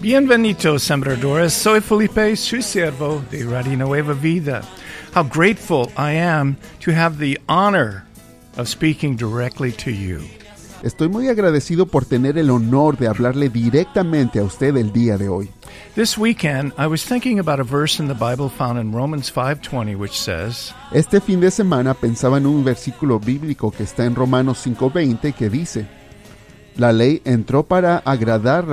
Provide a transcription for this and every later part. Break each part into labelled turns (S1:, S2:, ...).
S1: Bienvenidos, sembradores. Soy Felipe, su siervo de Radio Nueva Vida. How grateful I am to have the honor of speaking directly to you.
S2: Estoy muy agradecido por tener el honor de hablarle directamente a usted el día de hoy.
S1: This weekend, I was thinking about a verse in the Bible found in Romans 5:20 which says,
S2: Este fin de semana pensaba en un versículo bíblico que está en Romanos 5:20 que dice, La ley entró para agradar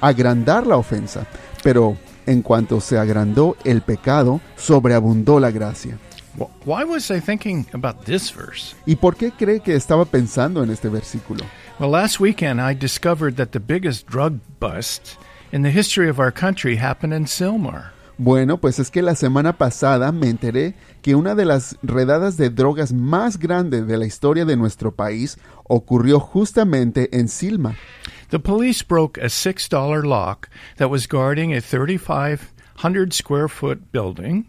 S2: agrandar la ofensa, pero en cuanto se agrandó el pecado, sobreabundó la gracia.
S1: Wh- Why was I thinking about this verse?
S2: ¿Y por qué cree que estaba pensando en este versículo?
S1: Well, last weekend I discovered that the biggest drug bust in the history of our country happened in Silmar.
S2: Bueno, pues es que la semana pasada me enteré que una de las redadas de drogas más grandes de la historia de nuestro país ocurrió justamente en Silma.
S1: The police broke a $6 lock that was guarding a 3,500 square foot building.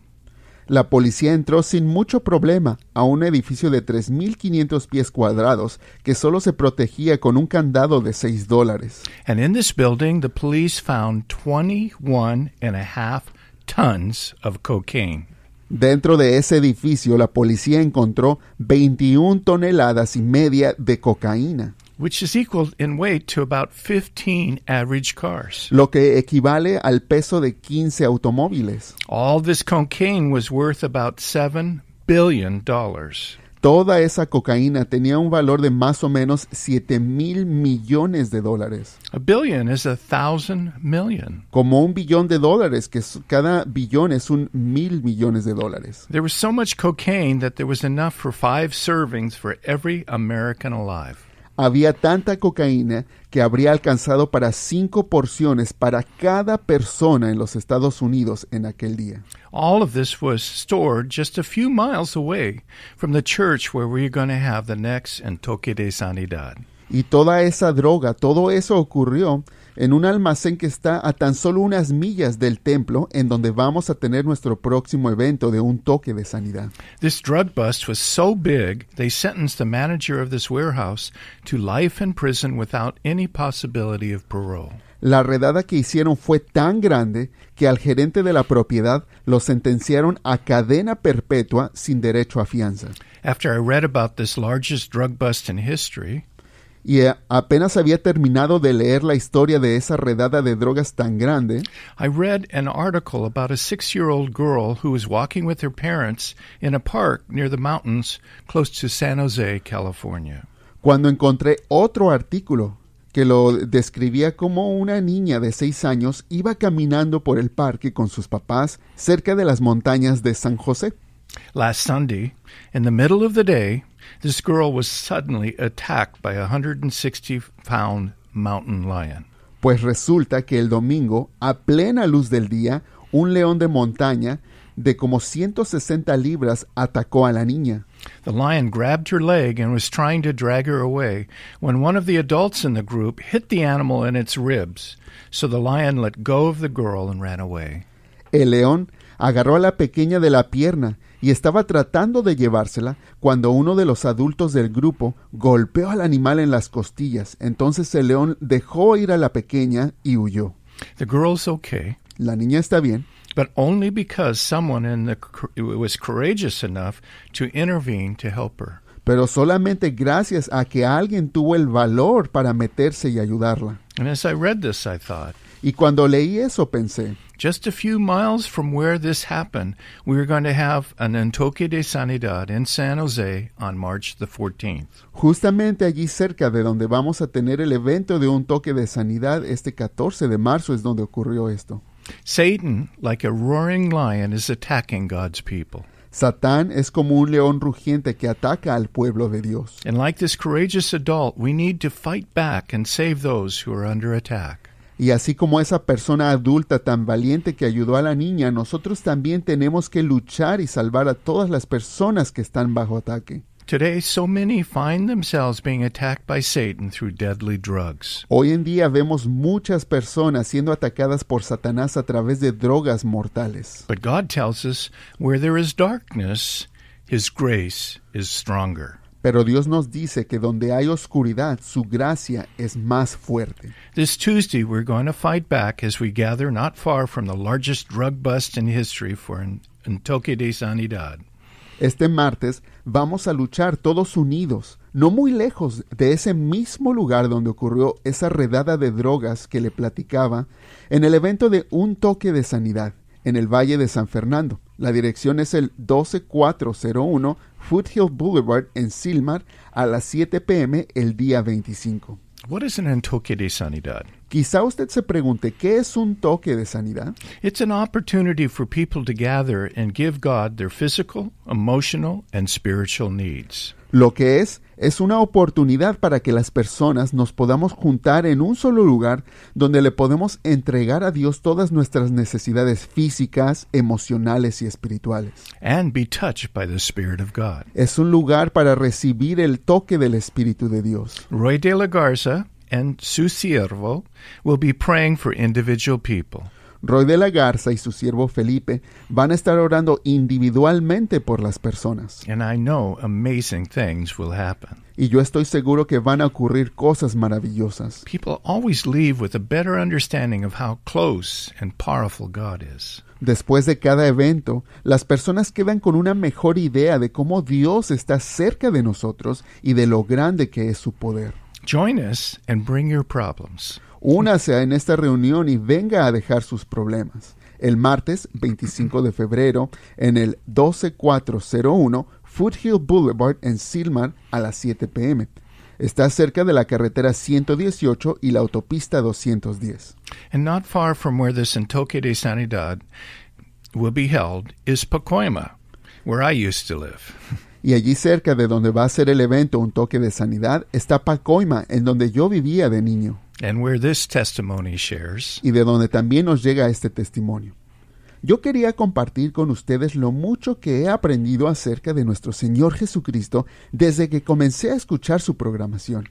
S2: La policía entró sin mucho problema a un edificio de 3.500 pies cuadrados que solo se protegía con un candado de 6 dólares.
S1: And in this building, the police found 21 and a half tons of cocaine.
S2: Dentro de ese edificio la policía encontró 21 toneladas y media de cocaína,
S1: which is equal in weight to about 15 average cars.
S2: lo que equivale al peso de 15 automóviles.
S1: All this cocaine was worth about $7 billion.
S2: Toda esa cocaína tenía un valor de más o menos 7 mil millones de dólares.
S1: A billion is a thousand million.
S2: Como un billón de dólares, que cada billón es un mil millones de dólares.
S1: There was so much cocaine that there was enough for five servings for every American alive.
S2: Había tanta cocaína que habría alcanzado para cinco porciones para cada persona en los Estados Unidos en aquel día.
S1: All of this was stored just a few miles away from the church where we were going to have the next Entoque de Sanidad.
S2: Y toda esa droga, todo eso ocurrió en un almacén que está a tan solo unas millas del templo en donde vamos a tener nuestro próximo evento de un toque de sanidad.
S1: This drug bust was so big, they sentenced the manager of this warehouse to life in prison without any possibility of parole.
S2: La redada que hicieron fue tan grande que al gerente de la propiedad lo sentenciaron a cadena perpetua sin derecho a fianza.
S1: After I read about this largest drug bust in history,
S2: Y eh, apenas había terminado de leer la historia de esa redada de drogas tan grande,
S1: I read an article about a six year old girl who was walking with her parents in a park near the mountains close to San Jose, California.
S2: cuando encontré otro artículo que lo describía como una niña de seis años iba caminando por el parque con sus papás cerca de las montañas de San José.
S1: Last Sunday, in the middle of the day, this girl was suddenly attacked by a 160 pound mountain lion.
S2: Pues resulta que el domingo, a plena luz del día, un león de montaña de como 160 libras atacó a la niña.
S1: The lion grabbed her leg and was trying to drag her away when one of the adults in the group hit the animal in its ribs. So the lion let go of the girl and ran away.
S2: El león agarró a la pequeña de la pierna y estaba tratando de llevársela cuando uno de los adultos del grupo golpeó al animal en las costillas. Entonces el león dejó ir a la pequeña y huyó.
S1: The girl's okay,
S2: La niña está bien,
S1: but only because someone in the was courageous enough to intervene to help her.
S2: pero solamente gracias a que alguien tuvo el valor para meterse y ayudarla.
S1: And as I read this, I thought,
S2: Y cuando leí eso pensé,
S1: just a few miles from where this happened, we are going to have an Entoque de Sanidad in San Jose on March the 14th.
S2: justamente allí cerca de donde vamos a tener el evento de un toque de sanidad este 14 de marzo es donde ocurrió esto.
S1: Satan, like a roaring lion, is attacking God's people.
S2: Satán es como un león rugiente que ataca al pueblo de Dios.
S1: And like this courageous adult, we need to fight back and save those who are under attack.
S2: Y así como esa persona adulta tan valiente que ayudó a la niña, nosotros también tenemos que luchar y salvar a todas las personas que están bajo ataque.
S1: Today, so many find themselves being attacked by Satan through deadly drugs.
S2: Hoy en día vemos muchas personas siendo atacadas por Satanás a través de drogas mortales.
S1: But God tells us where there is darkness, His grace is stronger.
S2: Pero Dios nos dice que donde hay oscuridad, su gracia es más fuerte.
S1: This Tuesday, we're going to fight back as we gather not far from the largest drug bust in history for un, un toque de sanidad.
S2: Este martes vamos a luchar todos unidos, no muy lejos de ese mismo lugar donde ocurrió esa redada de drogas que le platicaba, en el evento de Un Toque de Sanidad, en el Valle de San Fernando. La dirección es el 12401 Foothill Boulevard en Silmar a las 7 pm el día 25.
S1: What is an toque de sanidad?
S2: Quizá usted se pregunte, ¿qué es un toque de sanidad?
S1: It's an opportunity for people to gather and give God their physical, emotional, and spiritual needs.
S2: Lo que es es una oportunidad para que las personas nos podamos juntar en un solo lugar donde le podemos entregar a Dios todas nuestras necesidades físicas, emocionales y espirituales.
S1: and be touched by the Spirit of God.
S2: Es un lugar para recibir el toque del Espíritu de Dios.
S1: Roy de la Garza and su siervo will be praying for individual people.
S2: Roy de la Garza y su siervo Felipe van a estar orando individualmente por las personas.
S1: And I know amazing things will happen.
S2: Y yo estoy seguro que van a ocurrir cosas maravillosas.
S1: People always leave with a better understanding of how close and powerful God is.
S2: Después de cada evento, las personas quedan con una mejor idea de cómo Dios está cerca de nosotros y de lo grande que es su poder.
S1: Join us and bring your problems.
S2: Únase en esta reunión y venga a dejar sus problemas. El martes 25 de febrero en el 12401 Foothill Boulevard en Silmar a las 7 pm. Está cerca de la carretera 118 y la autopista 210.
S1: And not far from where this Entoque de Sanidad will be held is Pacoima, where I used to live.
S2: Y allí cerca de donde va a ser el evento Un Toque de Sanidad está Pacoima, en donde yo vivía de niño
S1: and where this testimony shares.
S2: y de donde también nos llega este testimonio. Yo quería compartir con ustedes lo mucho que he aprendido acerca de nuestro Señor Jesucristo desde que comencé a escuchar su programación.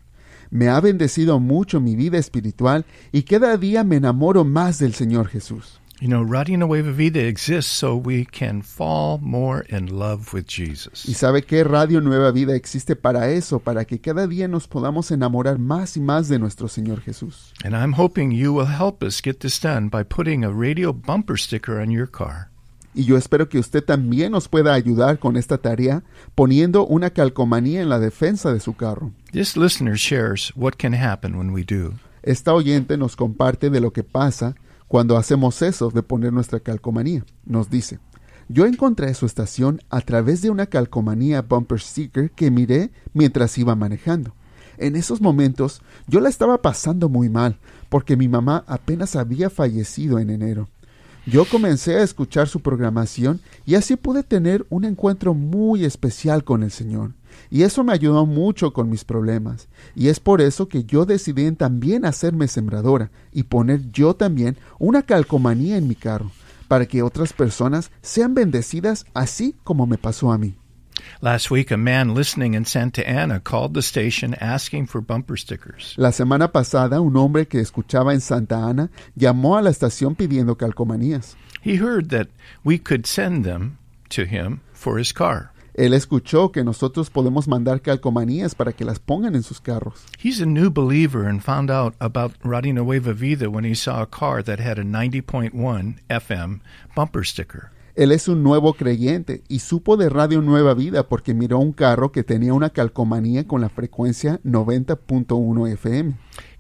S2: Me ha bendecido mucho mi vida espiritual y cada día me enamoro más del Señor Jesús.
S1: You know, Radio Nueva Vida exists so we can fall more in love with
S2: Y
S1: Jesus.
S2: sabe que Radio Nueva Vida existe para eso, para que cada día nos podamos enamorar más y más de nuestro Señor Jesús.
S1: And I'm hoping you will help us get this done by putting a radio bumper sticker on your car.
S2: Y yo espero que usted también nos pueda ayudar con esta tarea poniendo una calcomanía en la defensa de su carro.
S1: This listener shares what can happen when we do.
S2: Esta oyente nos comparte de lo que pasa cuando hacemos eso de poner nuestra calcomanía. Nos dice, yo encontré su estación a través de una calcomanía bumper sticker que miré mientras iba manejando. En esos momentos yo la estaba pasando muy mal porque mi mamá apenas había fallecido en enero. Yo comencé a escuchar su programación y así pude tener un encuentro muy especial con el Señor. Y eso me ayudó mucho con mis problemas. Y es por eso que yo decidí también hacerme sembradora y poner yo también una calcomanía en mi carro, para que otras personas sean bendecidas así como me pasó a mí.
S1: Last week, a man listening in Santa Ana called the station asking for bumper stickers.
S2: La semana pasada un hombre que escuchaba en Santa Ana llamó a la estación pidiendo calcomanías.
S1: He heard that we could send them to him for his car.
S2: Él escuchó que nosotros podemos mandar calcomanías para que las pongan en sus carros.
S1: He's a new believer and found out about Radio Nueva Vida when he saw a car that had a 90.1 FM bumper sticker.
S2: Él es un nuevo creyente y supo de Radio Nueva Vida porque miró un carro que tenía una calcomanía con la frecuencia 90.1 FM.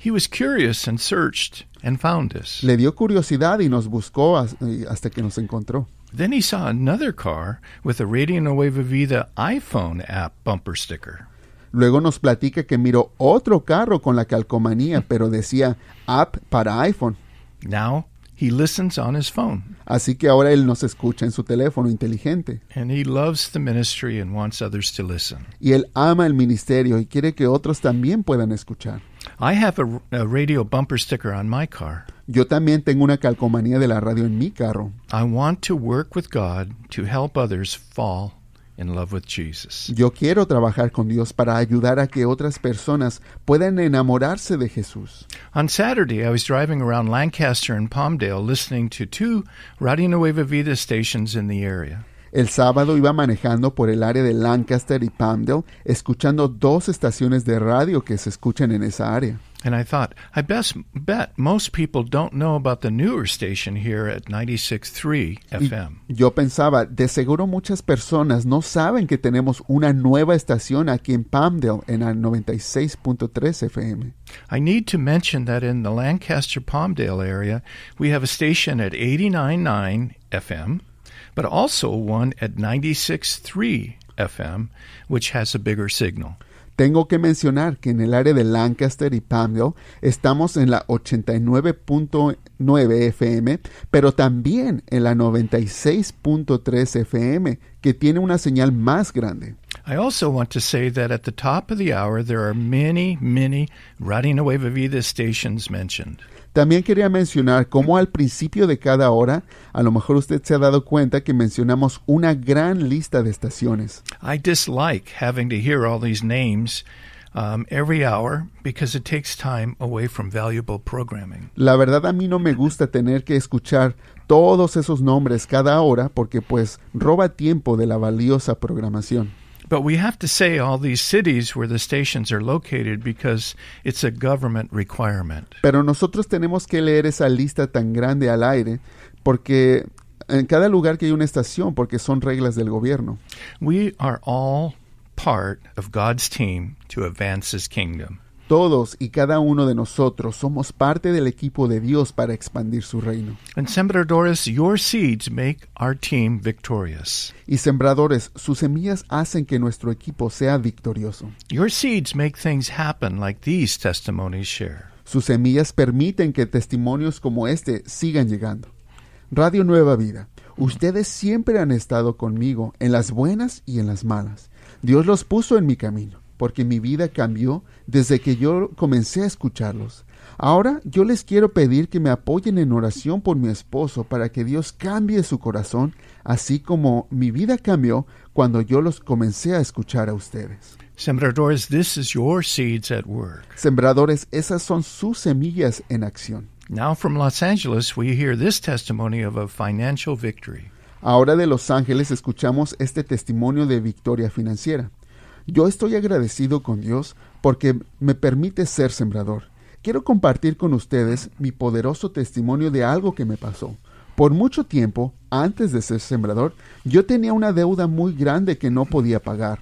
S1: He was curious and searched and found us.
S2: Le dio curiosidad y nos buscó y hasta que nos encontró.
S1: Then he saw another car with a Radio Nueva Vida iPhone app bumper sticker.
S2: Luego nos platica que miró otro carro con la calcomanía, pero decía app para iPhone.
S1: Now he listens on his phone
S2: Así que ahora él nos escucha en su teléfono inteligente.
S1: and he loves the ministry and wants others to listen.
S2: Y él ama el ministerio y quiere que otros también puedan escuchar.
S1: I have a, a radio bumper sticker on my car.
S2: Yo también tengo una calcomanía de la radio en mi carro.
S1: I want to work with God to help others fall in love with Jesus.
S2: Yo quiero trabajar con Dios para ayudar a que otras personas puedan enamorarse de Jesús.
S1: On Saturday, I was driving around Lancaster and Palmdale listening to two Radio Nueva Vida stations in the area.
S2: El sábado iba manejando por el área de Lancaster y Palmdale, escuchando dos estaciones de radio que se escuchan en esa área.
S1: And I thought, I best bet most people don't know about the newer station here at 96.3
S2: Y
S1: FM.
S2: yo pensaba, de seguro muchas personas no saben que tenemos una nueva estación aquí en Palmdale en el 96.3 FM.
S1: I need to mention that in the Lancaster Palmdale area, we have a station at 89.9 FM, but also one at 96.3 FM, which has a bigger signal.
S2: Tengo que mencionar que en el área de Lancaster y Palmdale estamos en la 89.9 FM, pero también en la 96.3 FM, que tiene una señal más grande.
S1: I also want to say that at the top of the hour, there are many, many Radio Nueva Vida stations mentioned.
S2: También quería mencionar cómo al principio de cada hora, a lo mejor usted se ha dado cuenta que mencionamos una gran lista de estaciones.
S1: I dislike having to hear all these names um, every hour because it takes time away from valuable programming.
S2: La verdad a mí no me gusta tener que escuchar todos esos nombres cada hora porque pues roba tiempo de la valiosa programación.
S1: But we have to say all these cities where the stations are located because it's a government requirement.
S2: Pero nosotros tenemos que leer esa lista tan grande al aire porque en cada lugar que hay una estación porque son reglas del gobierno.
S1: We are all part of God's team to advance His kingdom.
S2: Todos y cada uno de nosotros somos parte del equipo de Dios para expandir su reino.
S1: And Sembradores, your seeds make our team victorious.
S2: Y sembradores, sus semillas hacen que nuestro equipo sea victorioso.
S1: Your seeds make things happen like these testimonies share.
S2: Sus semillas permiten que testimonios como este sigan llegando. Radio Nueva Vida, ustedes siempre han estado conmigo en las buenas y en las malas. Dios los puso en mi camino, porque mi vida cambió desde que yo comencé a escucharlos. Ahora yo les quiero pedir que me apoyen en oración por mi esposo para que Dios cambie su corazón, así como mi vida cambió cuando yo los comencé a escuchar a ustedes.
S1: Sembradores, this is your seeds at work.
S2: Sembradores, esas son sus semillas en acción.
S1: Now from Los Angeles, we hear this testimony of a financial victory.
S2: Ahora de Los Ángeles escuchamos este testimonio de victoria financiera. Yo estoy agradecido con Dios porque me permite ser sembrador. Quiero compartir con ustedes mi poderoso testimonio de algo que me pasó. Por mucho tiempo, antes de ser sembrador, yo tenía una deuda muy grande que no podía pagar.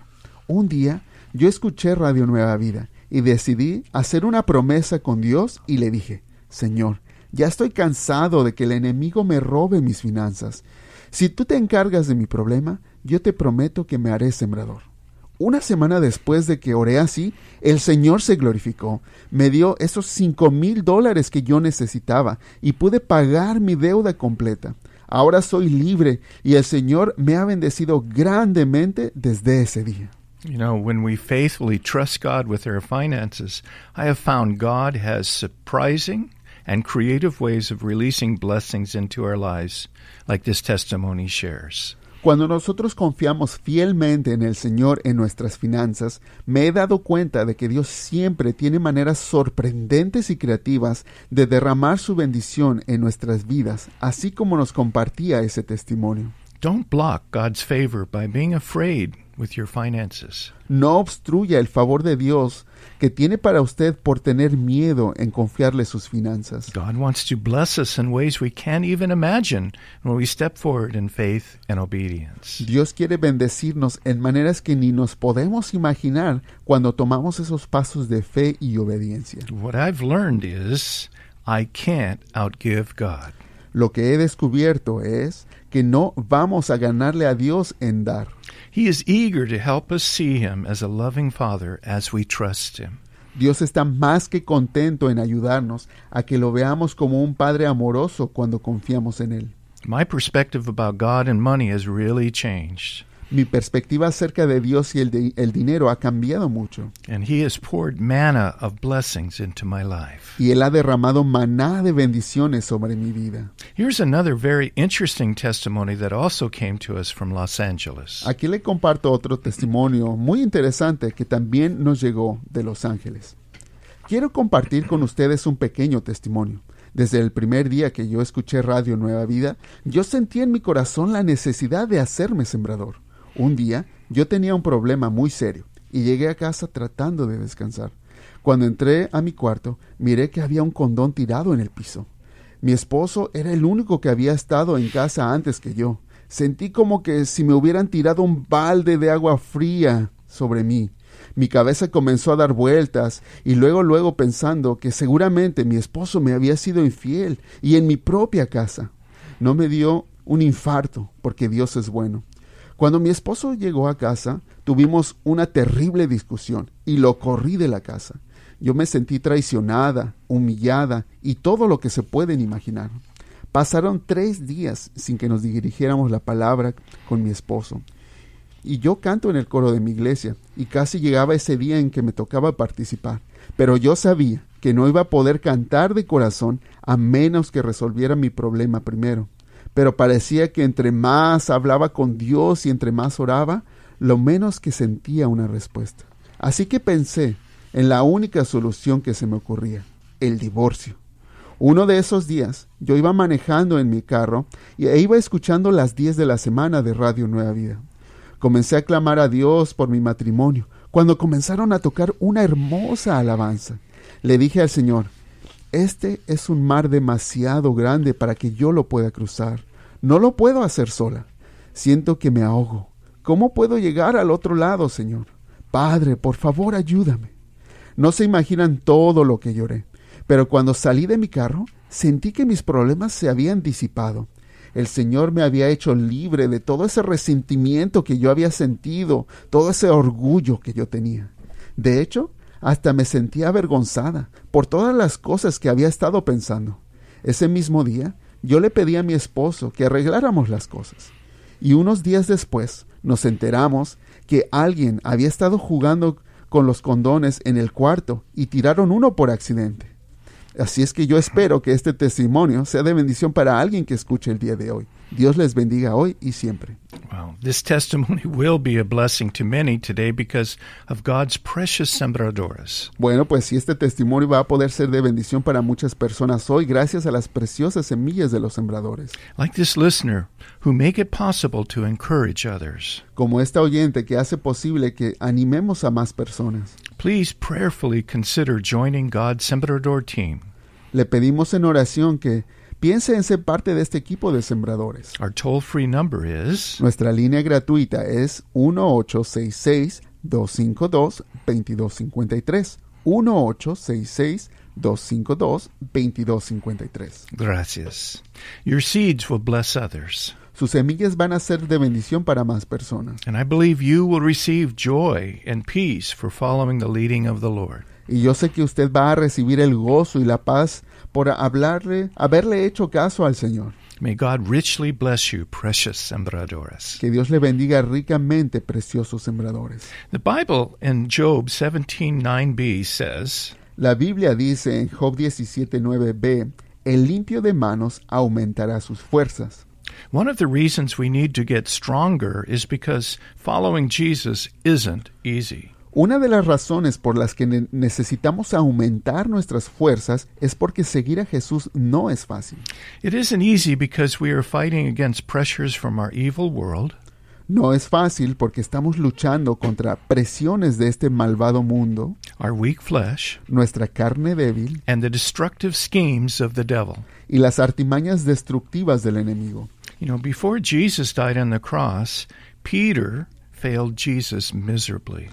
S2: Un día, yo escuché Radio Nueva Vida y decidí hacer una promesa con Dios y le dije, Señor, ya estoy cansado de que el enemigo me robe mis finanzas. Si tú te encargas de mi problema, yo te prometo que me haré sembrador. Una semana después de que oré así, el Señor se glorificó, me dio esos cinco mil dólares que yo necesitaba y pude pagar mi deuda completa. Ahora soy libre y el Señor me ha bendecido grandemente desde ese día.
S1: You know, when we faithfully trust God with our finances, I have found God has surprising and creative ways of releasing blessings into our lives, like this testimony shares.
S2: Cuando nosotros confiamos fielmente en el Señor en nuestras finanzas, me he dado cuenta de que Dios siempre tiene maneras sorprendentes y creativas de derramar su bendición en nuestras vidas, así como nos compartía ese testimonio.
S1: Don't block God's favor by being afraid with your finances.
S2: No obstruya el favor de Dios que tiene para usted por tener miedo en confiarle sus finanzas.
S1: God wants to bless us in ways we can't even imagine when we step forward in faith and obedience.
S2: Dios quiere bendecirnos en maneras que ni nos podemos imaginar cuando tomamos esos pasos de fe y obediencia.
S1: What I've learned is I can't outgive God.
S2: Lo que he descubierto es que no vamos a ganarle a Dios en dar.
S1: He is eager to help us see Him as a loving Father as we trust Him.
S2: Dios está más que contento en ayudarnos a que lo veamos como un Padre amoroso cuando confiamos en Él.
S1: My perspective about God and money has really changed,
S2: Mi perspectiva acerca de Dios y el, de- el dinero ha cambiado mucho
S1: and He has poured manna of blessings into my life.
S2: y Él ha derramado maná de bendiciones sobre mi vida.
S1: Here's another very interesting testimony that also came to us from Los Angeles.
S2: Aquí le comparto otro testimonio muy interesante que también nos llegó de Los Ángeles. Quiero compartir con ustedes un pequeño testimonio. Desde el primer día que yo escuché Radio Nueva Vida, yo sentí en mi corazón la necesidad de hacerme sembrador. Un día yo tenía un problema muy serio y llegué a casa tratando de descansar. Cuando entré a mi cuarto, miré que había un condón tirado en el piso. Mi esposo era el único que había estado en casa antes que yo. Sentí como que si me hubieran tirado un balde de agua fría sobre mí. Mi cabeza comenzó a dar vueltas y luego luego pensando que seguramente mi esposo me había sido infiel y en mi propia casa. No me dio un infarto porque Dios es bueno. Cuando mi esposo llegó a casa, tuvimos una terrible discusión y lo corrí de la casa. Yo me sentí traicionada, humillada y todo lo que se pueden imaginar. Pasaron tres días sin que nos dirigiéramos la palabra con mi esposo y yo canto en el coro de mi iglesia, y casi llegaba ese día en que me tocaba participar, pero yo sabía que no iba a poder cantar de corazón a menos que resolviera mi problema primero. Pero parecía que entre más hablaba con Dios y entre más oraba, lo menos que sentía una respuesta. Así que pensé en la única solución que se me ocurría, el divorcio. Uno de esos días yo iba manejando en mi carro e iba escuchando las 10 de la semana de Radio Nueva Vida. Comencé a clamar a Dios por mi matrimonio, cuando comenzaron a tocar una hermosa alabanza. Le dije al Señor, este es un mar demasiado grande para que yo lo pueda cruzar. No lo puedo hacer sola. Siento que me ahogo. ¿Cómo puedo llegar al otro lado, Señor? Padre, por favor, ayúdame. No se imaginan todo lo que lloré, pero cuando salí de mi carro, sentí que mis problemas se habían disipado el Señor me había hecho libre de todo ese resentimiento que yo había sentido, todo ese orgullo que yo tenía. De hecho, hasta me sentía avergonzada por todas las cosas que había estado pensando. Ese mismo día, yo le pedí a mi esposo que arregláramos las cosas. Y unos días después nos enteramos que alguien había estado jugando con los condones en el cuarto y tiraron uno por accidente. Así es que yo espero que este testimonio sea de bendición para alguien que escuche el día de hoy. Dios les bendiga hoy y siempre.
S1: Wow. This testimony will be a blessing to many today because of God's precious sembradores.
S2: Bueno, pues si este testimonio va a poder ser de bendición para muchas personas hoy gracias a las preciosas semillas de los sembradores.
S1: Like this listener who make it possible to encourage others.
S2: Como esta oyente que hace posible que animemos a más personas.
S1: Please prayerfully consider joining God's Sembrador team.
S2: Le pedimos en oración que piense en ser parte de este equipo de sembradores.
S1: Our toll-free number is
S2: Nuestra línea gratuita es 1866-252-2253. 1866-252-2253.
S1: Gracias. Your seeds will bless others.
S2: Sus semillas van a ser de bendición para más personas.
S1: And I believe you will receive joy and peace for following the leading of the Lord.
S2: Y yo sé que usted va a recibir el gozo y la paz por hablarle, haberle hecho caso al Señor.
S1: May God richly bless you, precious sembradores.
S2: Que Dios le bendiga ricamente, preciosos sembradores.
S1: The Bible in Job 17:9b says,
S2: La Biblia dice en Job 17:9b, el limpio de manos aumentará sus fuerzas.
S1: One of the reasons we need to get stronger is because following Jesus isn't easy.
S2: Una de las razones por las que ne- necesitamos aumentar nuestras fuerzas es porque seguir a Jesús no es fácil.
S1: It isn't easy because we are fighting against pressures from our evil world,
S2: No es fácil porque estamos luchando contra presiones de este malvado mundo,
S1: our weak flesh,
S2: nuestra carne débil
S1: and the destructive schemes of the devil.
S2: y las artimañas destructivas del enemigo.
S1: You know, before Jesus died on the cross, Peter failed Jesus miserably.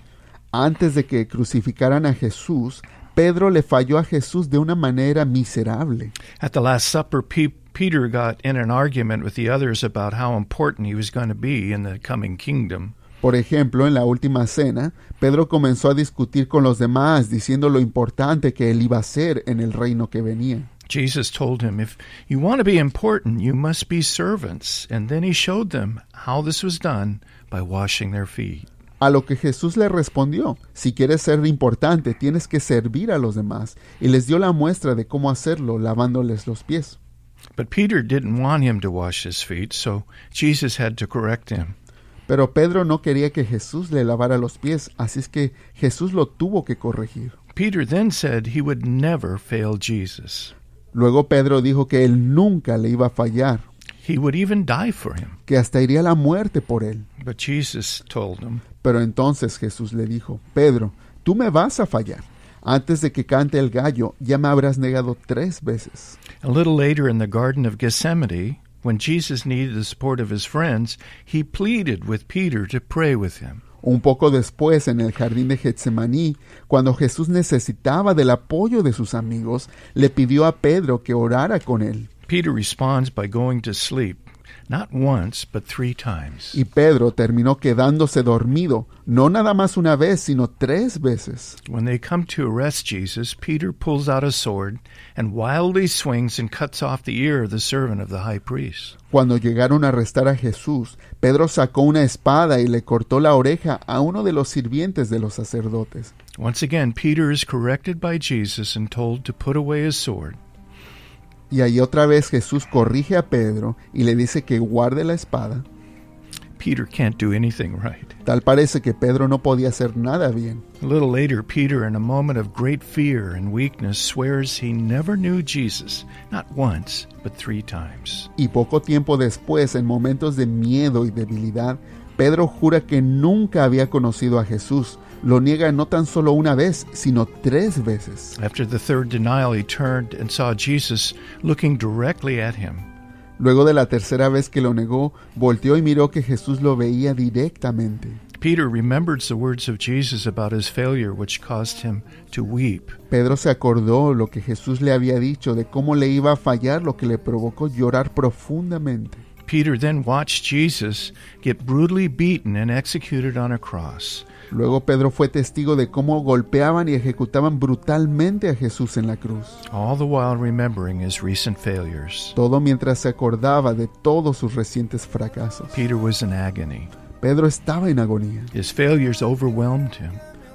S2: Antes de que crucificaran a Jesús, Pedro le falló a Jesús de una manera miserable.
S1: At the Last Supper, Pe- Peter got in an argument with the others about how important he was going to be in the coming kingdom.
S2: Por ejemplo, en la última cena, Pedro comenzó a discutir con los demás, diciendo lo importante que él iba a ser en el reino que venía.
S1: Jesus told him, If you want to be important, you must be servants. And then he showed them how this was done by washing their feet.
S2: A lo que Jesús le respondió, si quieres ser importante, tienes que servir a los demás, y les dio la muestra de cómo hacerlo, lavándoles los pies.
S1: But Peter didn't want him to wash his feet, so Jesus had to correct him.
S2: Pero Pedro no quería que Jesús le lavara los pies, así es que Jesús lo tuvo que corregir.
S1: Peter then said he would never fail Jesus.
S2: Luego Pedro dijo que él nunca le iba a fallar,
S1: He would even die for him.
S2: que hasta iría a la muerte por él.
S1: But Jesus told him,
S2: Pero entonces Jesús le dijo, Pedro, tú me vas a fallar. Antes de que cante el gallo, ya me habrás negado tres veces.
S1: A little later in the Garden of Gethsemane, when Jesus needed the support of his friends, he pleaded with Peter to pray with him.
S2: Un poco después, en el jardín de Getsemaní, cuando Jesús necesitaba del apoyo de sus amigos, le pidió a Pedro que orara con él.
S1: Peter responds by going to sleep, not once, but three times.
S2: Y Pedro terminó quedándose dormido, no nada más una vez, sino tres veces.
S1: When they come to arrest Jesus, Peter pulls out a sword and wildly swings and cuts off the ear of the servant of the high priest.
S2: Cuando llegaron a arrestar a Jesús, Pedro sacó una espada y le cortó la oreja a uno de los sirvientes de los sacerdotes.
S1: Once again, Peter is corrected by Jesus and told to put away his sword.
S2: Y ahí otra vez Jesús corrige a Pedro y le dice que guarde la espada.
S1: Peter can't do anything right.
S2: Tal parece que Pedro no podía hacer nada bien.
S1: A little later, Peter, in a moment of great fear and weakness, swears he never knew Jesus, not once, but three times.
S2: Y poco tiempo después, en momentos de miedo y debilidad, Pedro jura que nunca había conocido a Jesús. Lo niega no tan solo una vez, sino tres veces.
S1: After the third denial, he turned and saw Jesus looking directly at him.
S2: Luego de la tercera vez que lo negó, volteó y miró que Jesús lo veía directamente.
S1: Peter remembered the words of Jesus about his failure, which caused him to weep.
S2: Pedro se acordó lo que Jesús le había dicho de cómo le iba a fallar, lo que le provocó llorar profundamente.
S1: Peter then watched Jesus get brutally beaten and executed on a cross.
S2: Luego Pedro fue testigo de cómo golpeaban y ejecutaban brutalmente a Jesús en la cruz.
S1: all the while remembering his recent failures.
S2: Todo mientras se acordaba de todos sus recientes fracasos.
S1: Peter was in agony.
S2: Pedro estaba en agonía.
S1: His failures overwhelmed him,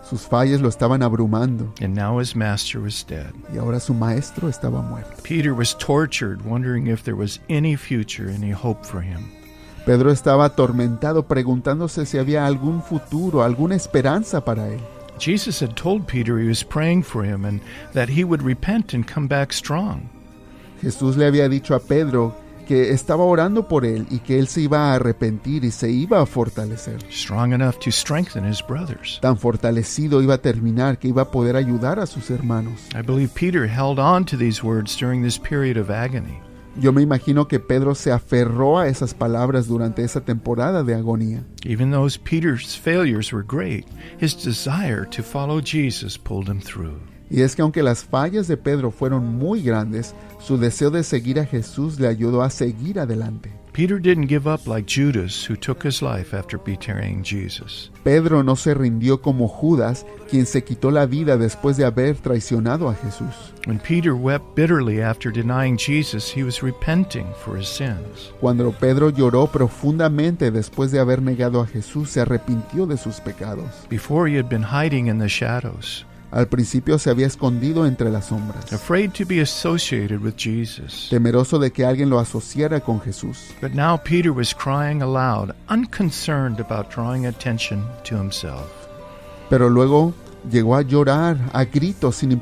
S2: Sus fallas lo estaban abrumando
S1: and now his master was dead.
S2: y ahora su maestro estaba muerto.
S1: Peter was tortured, wondering if there was any future, any hope for him.
S2: Pedro estaba atormentado preguntándose si había algún futuro, alguna esperanza para él.
S1: Jesus had told Peter he was praying for him and that he would repent and come back strong.
S2: Jesús le había dicho a Pedro que estaba orando por él y que él se iba a arrepentir y se iba a fortalecer.
S1: strong enough to strengthen his brothers.
S2: Tan fortalecido iba a terminar que iba a poder ayudar a sus hermanos.
S1: I believe Peter held on to these words during this period of agony.
S2: Yo me imagino que Pedro se aferró a esas palabras durante esa temporada de agonía.
S1: Even though Peter's failures were great, his desire to follow Jesus pulled him through.
S2: Y es que aunque las fallas de Pedro fueron muy grandes, su deseo de seguir a Jesús le ayudó a seguir adelante.
S1: Peter didn't give up like Judas, who took his life after betraying Jesus.
S2: Pedro no se rindió como Judas, quien se quitó la vida después de haber traicionado a Jesús.
S1: When Peter wept bitterly after denying Jesus, he was repenting for his sins.
S2: Cuando Pedro lloró profundamente después de haber negado a Jesús, se arrepintió de sus pecados.
S1: Before he had been hiding in the shadows,
S2: Al principio se había escondido entre las sombras,
S1: afraid to be associated with Jesus.
S2: temeroso de que alguien lo asociara con Jesús.
S1: But now Peter was crying aloud, unconcerned about drawing attention to himself.
S2: Pero luego llegó a llorar a gritos sin,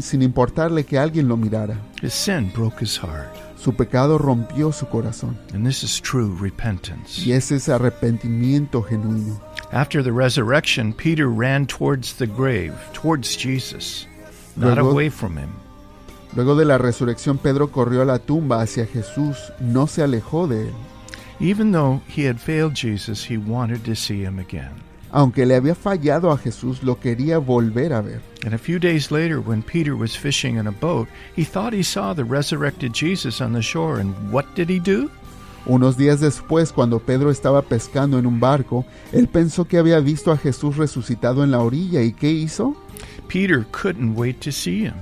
S2: sin importarle que alguien lo mirara.
S1: His sin broke his heart.
S2: Su pecado rompió su corazón.
S1: And this is true repentance.
S2: Y ese es arrepentimiento genuino.
S1: After the resurrection, Peter ran towards the grave, towards Jesus, not
S2: Luego-
S1: away from him.
S2: Luego de la resurrección, Pedro corrió a la tumba hacia Jesús, no se alejó de él.
S1: Even though he had failed Jesus, he wanted to see him again.
S2: Aunque le había fallado a Jesús, lo quería volver a ver.
S1: And a few days later, when Peter was fishing in a boat, he thought he saw the resurrected Jesus on the shore. And what did he do?
S2: Unos días después, cuando Pedro estaba pescando en un barco, él pensó que había visto a Jesús resucitado en la orilla. ¿Y qué hizo?
S1: Peter couldn't wait to see him.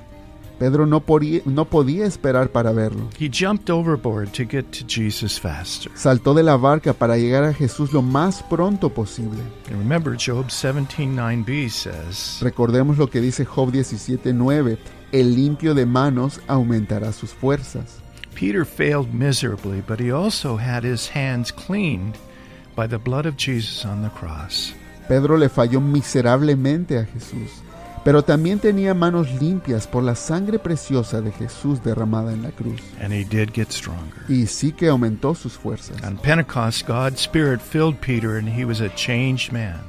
S2: Pedro no, podía- no podía esperar para verlo.
S1: He jumped overboard to get to Jesus faster.
S2: Saltó de la barca para llegar a Jesús lo más pronto posible.
S1: And remember, Job 17:9b says,
S2: Recordemos lo que dice Job 17:9, el limpio de manos aumentará sus fuerzas.
S1: Peter failed miserably, but he also had his hands cleaned by the blood of Jesus on the cross.
S2: Pedro le falló miserablemente a Jesús, pero también tenía manos limpias por la sangre preciosa de Jesús derramada en la cruz.
S1: And he did get stronger.
S2: Y sí que aumentó sus fuerzas.
S1: On Pentecost, God's Spirit filled Peter and he was a changed man.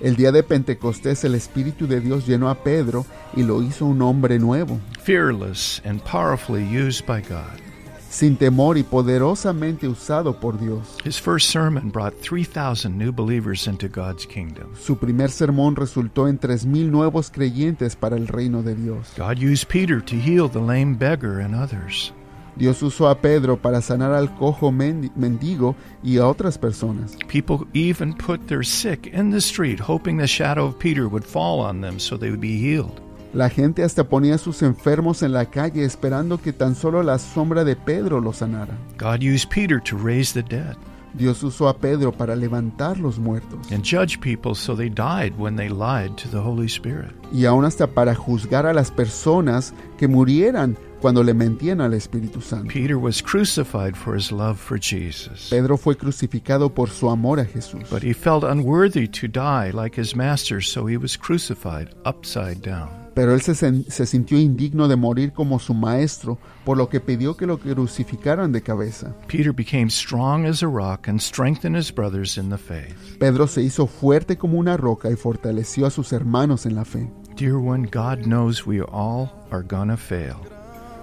S2: El día de Pentecostés el Espíritu de Dios llenó a Pedro y lo hizo un hombre nuevo,
S1: fearless and powerfully used by God.
S2: Sin temor y poderosamente usado por Dios.
S1: His first sermon brought 3,000 new believers into God's kingdom.
S2: Su primer sermón resultó en tres mil nuevos creyentes para el reino de Dios.
S1: God used Peter to heal the lame beggar and others.
S2: Dios usó a Pedro para sanar al cojo mendigo y a otras personas.
S1: People even put their sick in the street, hoping the shadow of Peter would fall on them so they would be healed.
S2: La gente hasta ponía a sus enfermos en la calle esperando que tan solo la sombra de Pedro los sanara.
S1: God used Peter to raise the dead
S2: Dios usó a Pedro para levantar los muertos
S1: and judge people so they died when they lied to the Holy Spirit.
S2: y aún hasta para juzgar a las personas que murieran cuando le mentían al Espíritu Santo.
S1: Peter was crucified for his love for Jesus.
S2: Pedro fue crucificado por su amor a Jesús,
S1: But he felt unworthy to die like his master, so he was crucified upside down.
S2: pero él se, se sintió indigno de morir como su maestro, por lo que pidió que lo crucificaran de cabeza.
S1: Peter became strong as a rock and strengthened his brothers in the faith.
S2: Pedro se hizo fuerte como una roca y fortaleció a sus hermanos en la fe.
S1: Dear one, God knows we all are gonna fail.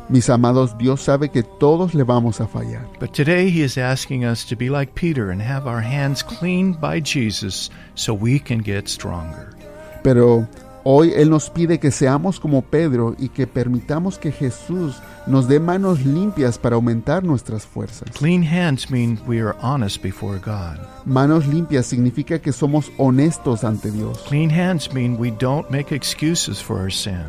S2: Mis amados, Dios sabe que todos le vamos a fallar.
S1: But today he is asking us to be like Peter and have our hands cleaned by Jesus so we can get stronger.
S2: Pero hoy Él nos pide que seamos como Pedro y que permitamos que Jesús nos dé manos limpias para aumentar nuestras fuerzas.
S1: Clean hands mean we are honest before God.
S2: Manos limpias significa que somos honestos ante Dios.
S1: Clean hands mean we don't make excuses for our sin.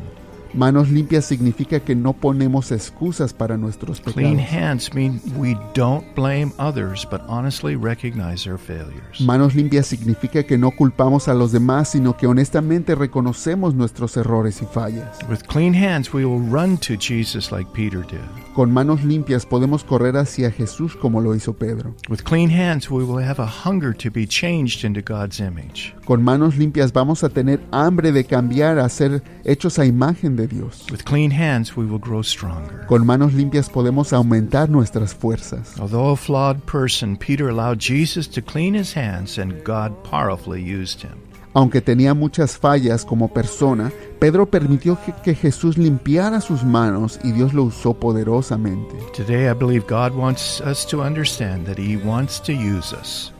S2: Manos limpias significa que no ponemos excusas para nuestros
S1: Clean
S2: pecados.
S1: hands mean we don't blame others but honestly recognize our failures.
S2: Manos limpias significa que no culpamos a los demás, sino que honestamente reconocemos nuestros errores y fallas.
S1: With clean hands, we will run to Jesus like Peter did.
S2: Con manos limpias podemos correr hacia Jesús como lo hizo Pedro.
S1: With clean hands, we will have a hunger to be changed into God's image.
S2: Con manos limpias vamos a tener hambre de cambiar a ser hechos a imagen de Dios.
S1: With clean hands, we will grow stronger.
S2: Con manos limpias podemos aumentar nuestras fuerzas.
S1: Although a flawed person, Peter allowed Jesus to clean his hands, and God powerfully used him.
S2: Aunque tenía muchas fallas como persona, Pedro permitió que, que Jesús limpiara sus manos y Dios lo usó poderosamente.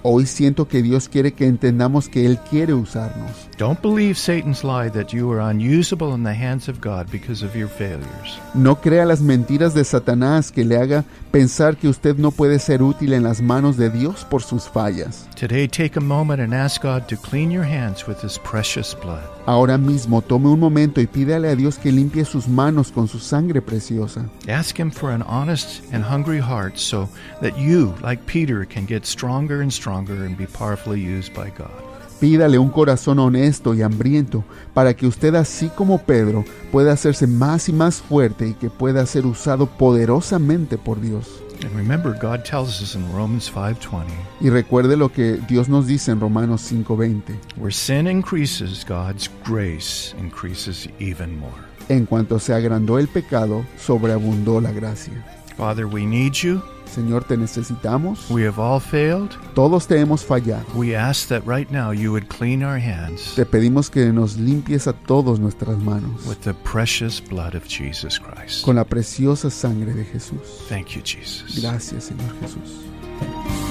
S2: Hoy siento que Dios quiere que entendamos que Él quiere usarnos.
S1: Don't believe Satan's lie that you are unusable in the hands of God because of your failures.
S2: No crea las mentiras de Satanás que le haga pensar que usted no puede ser útil en las manos de Dios por sus fallas.
S1: Today, take a moment and ask God to clean your hands with His precious blood.
S2: Ahora mismo tome un momento y pídale a Dios que limpie sus manos con su sangre preciosa.
S1: Ask Him for an honest and hungry heart so that you, like Peter, can get stronger and stronger and be powerfully used by God.
S2: Pídale un corazón honesto y hambriento para que usted, así como Pedro, pueda hacerse más y más fuerte y que pueda ser usado poderosamente por Dios.
S1: And remember, God tells us in Romans 5:20,
S2: Y recuerde lo que Dios nos dice en Romanos 5:20.
S1: where sin increases, God's grace increases even more.
S2: En cuanto se agrandó el pecado, sobreabundó la gracia.
S1: Father, we need you.
S2: Señor, te necesitamos.
S1: We have all failed.
S2: Todos te hemos fallado.
S1: We ask that right now you would clean our hands
S2: Te pedimos que nos limpies a todos nuestras manos
S1: with the precious blood of Jesus Christ.
S2: con la preciosa sangre de Jesús.
S1: Thank you, Jesus.
S2: Gracias, Señor Jesús.